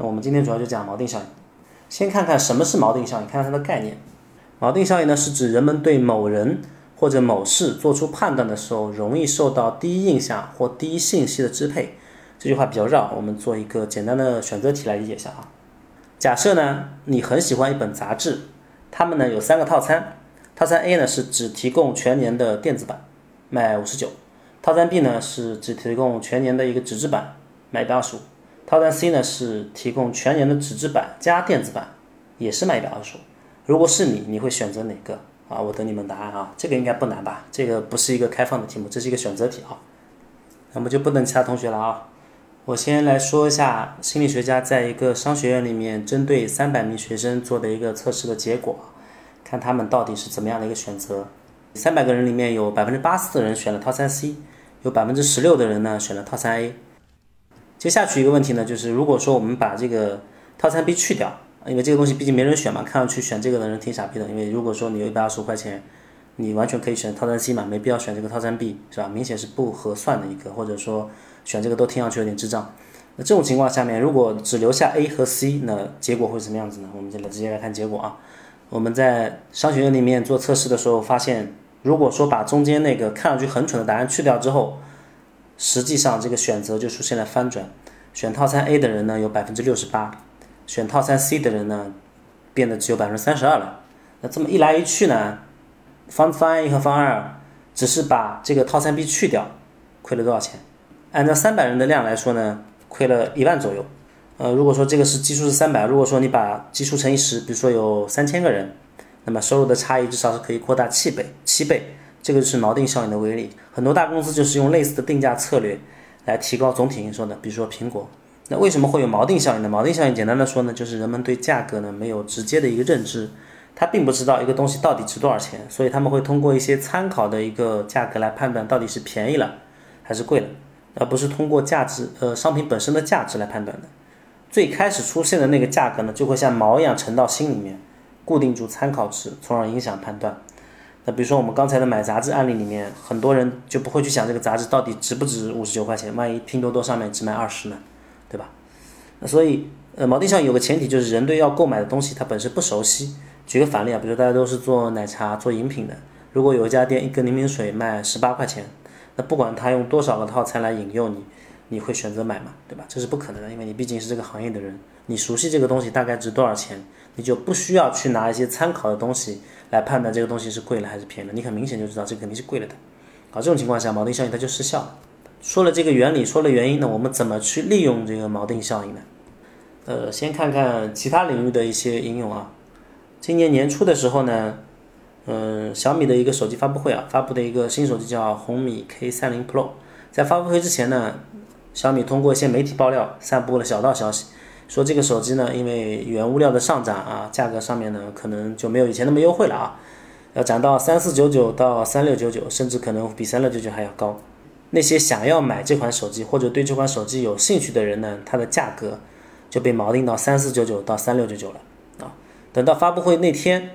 那我们今天主要就讲锚定效应。先看看什么是锚定效应，看看它的概念。锚定效应呢，是指人们对某人或者某事做出判断的时候，容易受到第一印象或第一信息的支配。这句话比较绕，我们做一个简单的选择题来理解一下啊。假设呢，你很喜欢一本杂志，它们呢有三个套餐，套餐 A 呢是只提供全年的电子版，卖五十九；套餐 B 呢是只提供全年的一个纸质版，卖一百二十五；套餐 C 呢是提供全年的纸质版加电子版，也是卖一百二十五。如果是你，你会选择哪个啊？我等你们答案啊。这个应该不难吧？这个不是一个开放的题目，这是一个选择题啊。那么就不等其他同学了啊。我先来说一下心理学家在一个商学院里面针对三百名学生做的一个测试的结果，看他们到底是怎么样的一个选择。三百个人里面有百分之八十的人选了套餐 C，有百分之十六的人呢选了套餐 A。接下去一个问题呢，就是如果说我们把这个套餐 B 去掉，因为这个东西毕竟没人选嘛，看上去选这个的人挺傻逼的。因为如果说你有一百二十五块钱，你完全可以选套餐 C 嘛，没必要选这个套餐 B，是吧？明显是不合算的一个，或者说。选这个都听上去有点智障，那这种情况下面，如果只留下 A 和 C，那结果会什么样子呢？我们就来直接来看结果啊。我们在商学院里面做测试的时候发现，如果说把中间那个看上去很蠢的答案去掉之后，实际上这个选择就出现了翻转。选套餐 A 的人呢有百分之六十八，选套餐 C 的人呢变得只有百分之三十二了。那这么一来一去呢，方方案一和方案二只是把这个套餐 B 去掉，亏了多少钱？按照三百人的量来说呢，亏了一万左右。呃，如果说这个是基数是三百，如果说你把基数乘以十，比如说有三千个人，那么收入的差异至少是可以扩大七倍，七倍。这个是锚定效应的威力。很多大公司就是用类似的定价策略来提高总体营收的，比如说苹果。那为什么会有锚定效应呢？锚定效应简单的说呢，就是人们对价格呢没有直接的一个认知，他并不知道一个东西到底值多少钱，所以他们会通过一些参考的一个价格来判断到底是便宜了还是贵了。而不是通过价值，呃，商品本身的价值来判断的。最开始出现的那个价格呢，就会像锚一样沉到心里面，固定住参考值，从而影响判断。比如说我们刚才的买杂志案例里面，很多人就不会去想这个杂志到底值不值五十九块钱，万一拼多多上面只卖二十呢，对吧？那所以，呃，锚定上有个前提就是人对要购买的东西它本身不熟悉。举个反例啊，比如大家都是做奶茶、做饮品的，如果有一家店一个柠檬水卖十八块钱。那不管他用多少个套餐来引诱你，你会选择买吗？对吧？这是不可能的，因为你毕竟是这个行业的人，你熟悉这个东西大概值多少钱，你就不需要去拿一些参考的东西来判断这个东西是贵了还是便宜了。你很明显就知道这肯定是贵了的。好，这种情况下锚定效应它就失效了。说了这个原理，说了原因呢，我们怎么去利用这个锚定效应呢？呃，先看看其他领域的一些应用啊。今年年初的时候呢。嗯，小米的一个手机发布会啊，发布的一个新手机叫红米 K 三零 Pro。在发布会之前呢，小米通过一些媒体爆料，散布了小道消息，说这个手机呢，因为原物料的上涨啊，价格上面呢，可能就没有以前那么优惠了啊，要涨到三四九九到三六九九，甚至可能比三六九九还要高。那些想要买这款手机或者对这款手机有兴趣的人呢，它的价格就被锚定到三四九九到三六九九了啊。等到发布会那天。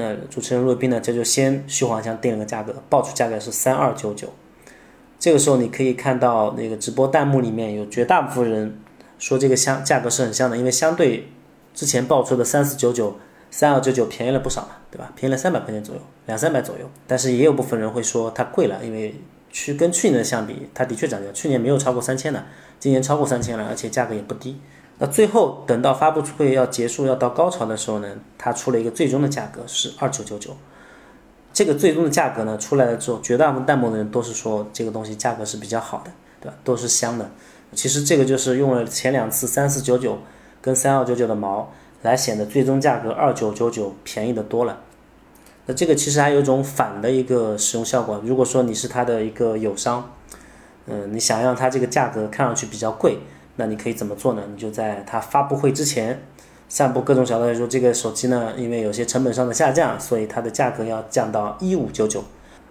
那主持人若冰呢，这就先虚晃一下定了个价格，报出价格是三二九九。这个时候你可以看到那个直播弹幕里面有绝大部分人说这个相价格是很像的，因为相对之前爆出的三四九九、三二九九便宜了不少嘛，对吧？便宜了三百块钱左右，两三百左右。但是也有部分人会说它贵了，因为去跟去年的相比，它的确涨价，去年没有超过三千的，今年超过三千了，而且价格也不低。那最后等到发布会要结束要到高潮的时候呢，它出了一个最终的价格是二九九九。这个最终的价格呢出来了之后，绝大部分弹幕的人都是说这个东西价格是比较好的，对吧？都是香的。其实这个就是用了前两次三四九九跟三二九九的毛来显得最终价格二九九九便宜的多了。那这个其实还有一种反的一个使用效果。如果说你是它的一个友商，嗯，你想让它这个价格看上去比较贵。那你可以怎么做呢？你就在它发布会之前，散布各种小道说这个手机呢，因为有些成本上的下降，所以它的价格要降到一五九九，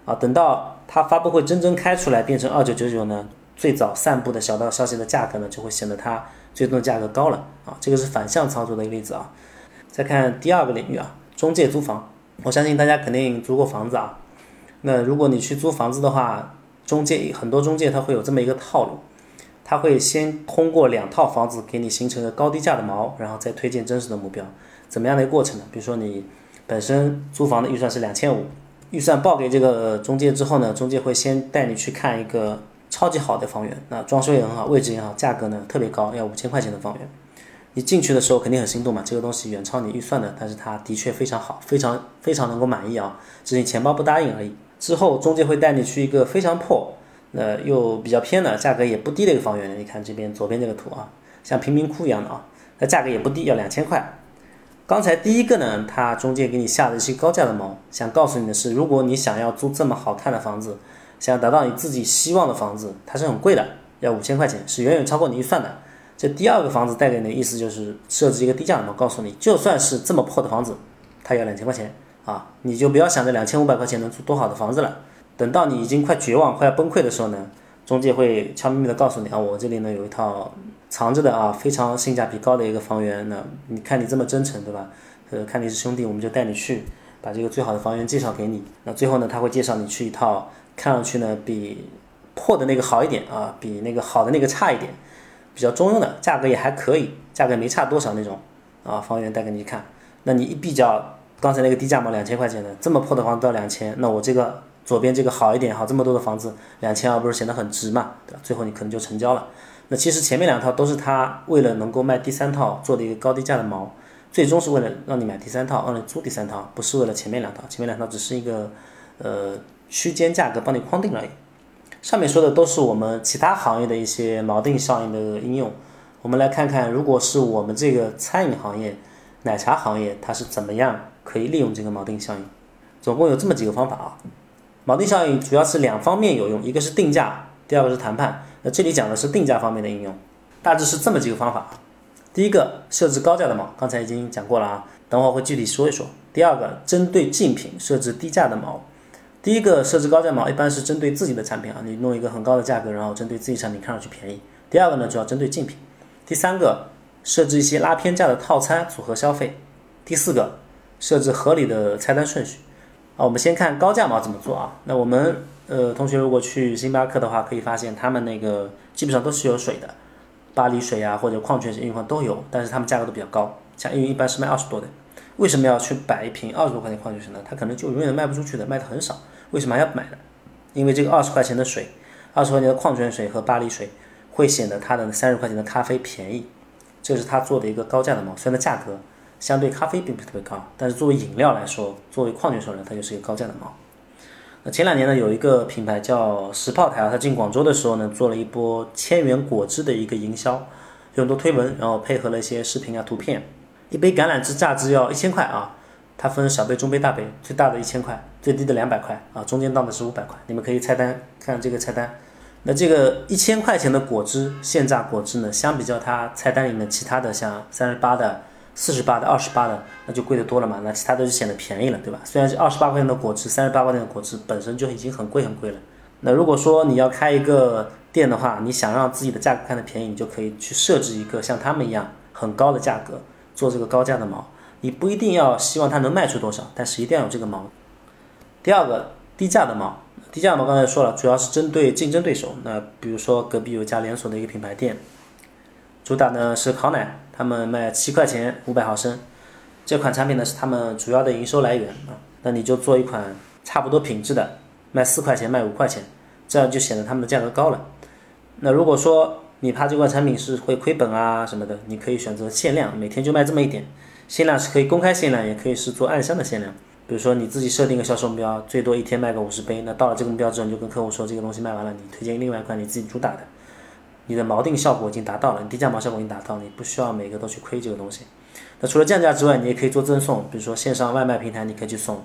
啊，等到它发布会真正开出来变成二九九九呢，最早散布的小道消息的价格呢，就会显得它最终的价格高了，啊，这个是反向操作的一个例子啊。再看第二个领域啊，中介租房，我相信大家肯定租过房子啊，那如果你去租房子的话，中介很多中介他会有这么一个套路。他会先通过两套房子给你形成个高低价的锚，然后再推荐真实的目标。怎么样的一个过程呢？比如说你本身租房的预算是两千五，预算报给这个中介之后呢，中介会先带你去看一个超级好的房源，那装修也很好，位置也好，价格呢特别高，要五千块钱的房源。你进去的时候肯定很心动嘛，这个东西远超你预算的，但是它的确非常好，非常非常能够满意啊，只是你钱包不答应而已。之后中介会带你去一个非常破，呃又比较偏的，价格也不低的一个房源。你看这边左边这个图啊，像贫民窟一样的啊，那价格也不低，要两千块。刚才第一个呢，他中介给你下的一些高价的锚，想告诉你的是，如果你想要租这么好看的房子，想要达到你自己希望的房子，它是很贵的，要五千块钱，是远远超过你预算的。这第二个房子带给你的意思就是设置一个低价的锚，告诉你，就算是这么破的房子，它要两千块钱啊，你就不要想着两千五百块钱能租多好的房子了。等到你已经快绝望、快要崩溃的时候呢，中介会悄咪咪的告诉你啊，我这里呢有一套。藏着的啊，非常性价比高的一个房源，呢你看你这么真诚，对吧？呃，看你是兄弟，我们就带你去，把这个最好的房源介绍给你。那最后呢，他会介绍你去一套看上去呢比破的那个好一点啊，比那个好的那个差一点，比较中庸的，价格也还可以，价格没差多少那种啊，房源带给你看。那你一比较刚才那个低价嘛，两千块钱的，这么破的房子都要两千，那我这个左边这个好一点，好这么多的房子两千二不是显得很值嘛，对吧？最后你可能就成交了。那其实前面两套都是他为了能够卖第三套做的一个高低价的锚，最终是为了让你买第三套，让你租第三套，不是为了前面两套。前面两套只是一个呃区间价格帮你框定而已。上面说的都是我们其他行业的一些锚定效应的应用。我们来看看，如果是我们这个餐饮行业、奶茶行业，它是怎么样可以利用这个锚定效应？总共有这么几个方法啊。锚定效应主要是两方面有用，一个是定价，第二个是谈判。那这里讲的是定价方面的应用，大致是这么几个方法。第一个，设置高价的锚，刚才已经讲过了啊，等会儿会具体说一说。第二个，针对竞品设置低价的锚。第一个设置高价锚，一般是针对自己的产品啊，你弄一个很高的价格，然后针对自己产品看上去便宜。第二个呢，主要针对竞品。第三个，设置一些拉偏价的套餐组合消费。第四个，设置合理的菜单顺序。啊，我们先看高价毛怎么做啊？那我们。呃，同学如果去星巴克的话，可以发现他们那个基本上都是有水的，巴黎水啊或者矿泉水、饮料都有，但是他们价格都比较高，像因为一般是卖二十多的，为什么要去摆一瓶二十多块钱矿泉水呢？它可能就永远卖不出去的，卖的很少，为什么还要买呢？因为这个二十块钱的水，二十块钱的矿泉水和巴黎水会显得它的三十块钱的咖啡便宜，这是他做的一个高价的毛，虽然价格相对咖啡并不是特别高，但是作为饮料来说，作为矿泉水呢，它就是一个高价的猫。那前两年呢，有一个品牌叫石炮台啊，它进广州的时候呢，做了一波千元果汁的一个营销，有很多推文，然后配合了一些视频啊、图片。一杯橄榄汁榨汁要一千块啊，它分小杯、中杯、大杯，最大的一千块，最低的两百块啊，中间档的是五百块。你们可以菜单看这个菜单。那这个一千块钱的果汁现榨果汁呢，相比较它菜单里面其他的像三十八的。四十八的、二十八的，那就贵得多了嘛。那其他的就显得便宜了，对吧？虽然是二十八块钱的果汁，三十八块钱的果汁本身就已经很贵很贵了。那如果说你要开一个店的话，你想让自己的价格看得便宜，你就可以去设置一个像他们一样很高的价格，做这个高价的毛。你不一定要希望它能卖出多少，但是一定要有这个毛。第二个低价的毛，低价的毛刚才说了，主要是针对竞争对手。那比如说隔壁有家连锁的一个品牌店，主打呢是烤奶。他们卖七块钱五百毫升，这款产品呢是他们主要的营收来源啊。那你就做一款差不多品质的，卖四块钱卖五块钱，这样就显得他们的价格高了。那如果说你怕这款产品是会亏本啊什么的，你可以选择限量，每天就卖这么一点。限量是可以公开限量，也可以是做暗箱的限量。比如说你自己设定个销售目标，最多一天卖个五十杯。那到了这个目标之后，你就跟客户说这个东西卖完了，你推荐另外一款你自己主打的。你的锚定效果已经达到了，你低价锚效果已经达到了，你不需要每个都去亏这个东西。那除了降价之外，你也可以做赠送，比如说线上外卖平台，你可以去送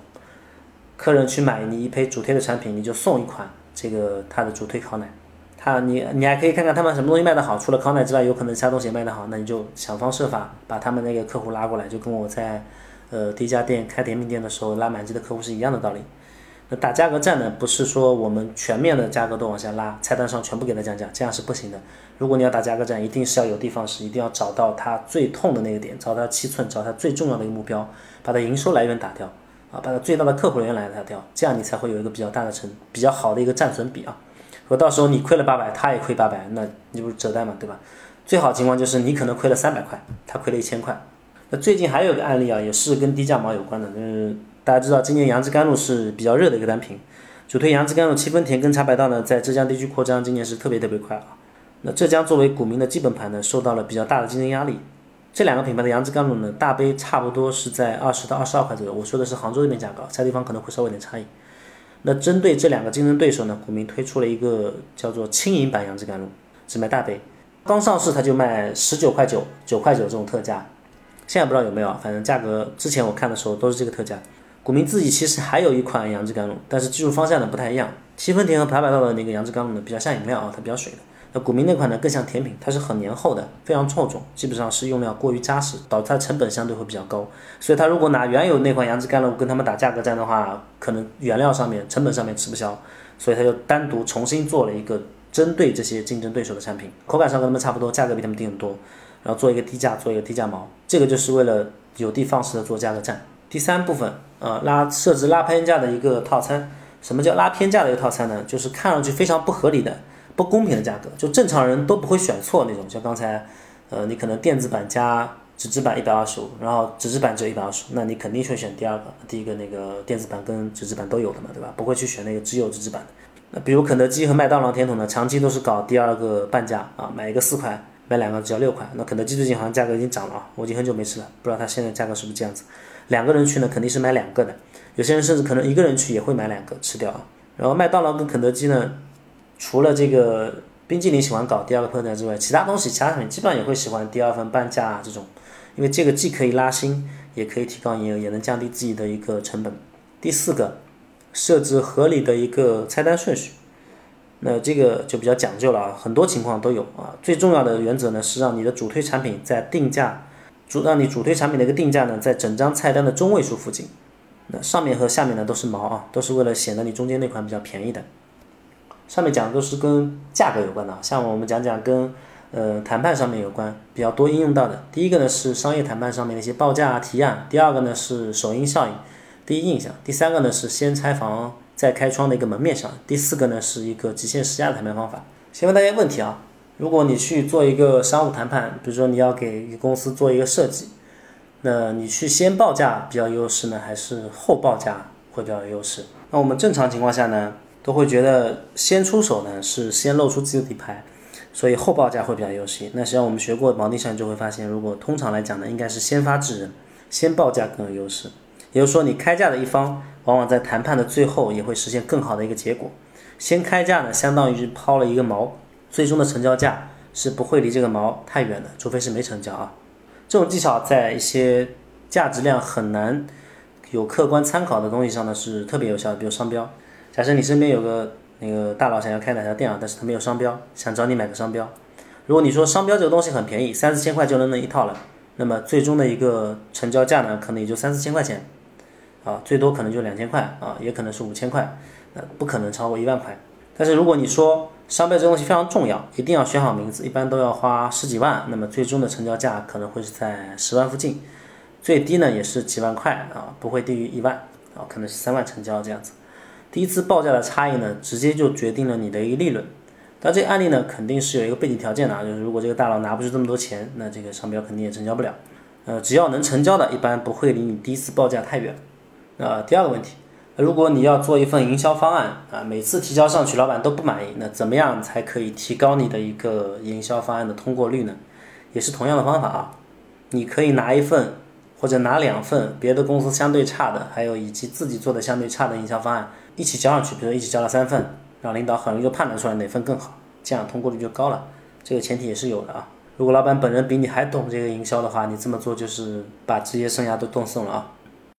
客人去买你一批主推的产品，你就送一款这个他的主推烤奶。他你你还可以看看他们什么东西卖得好，除了烤奶之外，有可能其他东西卖得好，那你就想方设法把他们那个客户拉过来，就跟我在呃第一家店开甜品店的时候拉满级的客户是一样的道理。那打价格战呢，不是说我们全面的价格都往下拉，菜单上全部给他降价，这样是不行的。如果你要打价格战，一定是要有地方是一定要找到他最痛的那个点，找到七寸，找他最重要的一个目标，把他营收来源打掉，啊，把他最大的客户源来打掉，这样你才会有一个比较大的成比较好的一个战损比啊。说到时候你亏了八百，他也亏八百，那你不是折单嘛，对吧？最好情况就是你可能亏了三百块，他亏了一千块。那最近还有个案例啊，也是跟低价毛有关的，就是大家知道今年杨枝甘露是比较热的一个单品，主推杨枝甘露七分甜跟茶百道呢，在浙江地区扩张，今年是特别特别快啊。那浙江作为股民的基本盘呢，受到了比较大的竞争压力。这两个品牌的杨枝甘露呢，大杯差不多是在二十到二十二块左右，我说的是杭州这边价格，其他地方可能会稍微有点差异。那针对这两个竞争对手呢，股民推出了一个叫做轻盈版杨枝甘露，只卖大杯。刚上市它就卖十九块九、九块九这种特价，现在不知道有没有，反正价格之前我看的时候都是这个特价。股民自己其实还有一款杨枝甘露，但是技术方向呢不太一样。七分甜和茶百道的那个杨枝甘露呢比较像饮料啊，它比较水的。那股民那款呢更像甜品，它是很黏厚的，非常厚重，基本上是用料过于扎实，导致它成本相对会比较高。所以它如果拿原有那款杨枝甘露跟他们打价格战的话，可能原料上面、成本上面吃不消，所以它就单独重新做了一个。针对这些竞争对手的产品，口感上跟他们差不多，价格比他们低很多，然后做一个低价，做一个低价毛，这个就是为了有的放矢的做价格战。第三部分，呃，拉设置拉偏价的一个套餐。什么叫拉偏价的一个套餐呢？就是看上去非常不合理的、不公平的价格，就正常人都不会选错那种。像刚才，呃，你可能电子版加纸质版一百二十五，然后纸质版只有一百二十五，那你肯定会选第二个，第一个那个电子版跟纸质版都有的嘛，对吧？不会去选那个只有纸质版的。那比如肯德基和麦当劳甜筒呢，长期都是搞第二个半价啊，买一个四块，买两个只要六块。那肯德基最近好像价格已经涨了啊，我已经很久没吃了，不知道它现在价格是不是这样子。两个人去呢，肯定是买两个的，有些人甚至可能一个人去也会买两个吃掉啊。然后麦当劳跟肯德基呢，除了这个冰激凌喜欢搞第二个碰价之外，其他东西其他产品基本上也会喜欢第二份半价啊这种，因为这个既可以拉新，也可以提高营业额，也能降低自己的一个成本。第四个。设置合理的一个菜单顺序，那这个就比较讲究了啊，很多情况都有啊。最重要的原则呢是让你的主推产品在定价主让你主推产品的一个定价呢在整张菜单的中位数附近，那上面和下面呢都是毛啊，都是为了显得你中间那款比较便宜的。上面讲的都是跟价格有关的，像我们讲讲跟呃谈判上面有关比较多应用到的。第一个呢是商业谈判上面的一些报价提案，第二个呢是首因效应。第一印象，第三个呢是先拆房再开窗的一个门面上，第四个呢是一个极限施压的谈判方法。先问大家问题啊，如果你去做一个商务谈判，比如说你要给一个公司做一个设计，那你去先报价比较优势呢，还是后报价会比较有优势？那我们正常情况下呢，都会觉得先出手呢是先露出自己的底牌，所以后报价会比较优势。那实际上我们学过锚定上就会发现，如果通常来讲呢，应该是先发制人，先报价更有优势。也就是说，你开价的一方，往往在谈判的最后也会实现更好的一个结果。先开价呢，相当于是抛了一个锚，最终的成交价是不会离这个毛太远的，除非是没成交啊。这种技巧在一些价值量很难有客观参考的东西上呢，是特别有效的。比如商标，假设你身边有个那个大佬想要开哪家店啊，但是他没有商标，想找你买个商标。如果你说商标这个东西很便宜，三四千块就能弄一套了，那么最终的一个成交价呢，可能也就三四千块钱。啊，最多可能就两千块啊，也可能是五千块，那不可能超过一万块。但是如果你说商标这东西非常重要，一定要选好名字，一般都要花十几万，那么最终的成交价可能会是在十万附近，最低呢也是几万块啊，不会低于一万啊，可能是三万成交这样子。第一次报价的差异呢，直接就决定了你的一个利润。但这个案例呢，肯定是有一个背景条件的啊，就是如果这个大佬拿不出这么多钱，那这个商标肯定也成交不了。呃，只要能成交的，一般不会离你第一次报价太远。那第二个问题，如果你要做一份营销方案啊，每次提交上去老板都不满意，那怎么样才可以提高你的一个营销方案的通过率呢？也是同样的方法啊，你可以拿一份或者拿两份别的公司相对差的，还有以及自己做的相对差的营销方案一起交上去，比如一起交了三份，让领导很容易就判断出来哪份更好，这样通过率就高了。这个前提也是有的啊。如果老板本人比你还懂这个营销的话，你这么做就是把职业生涯都断送了啊。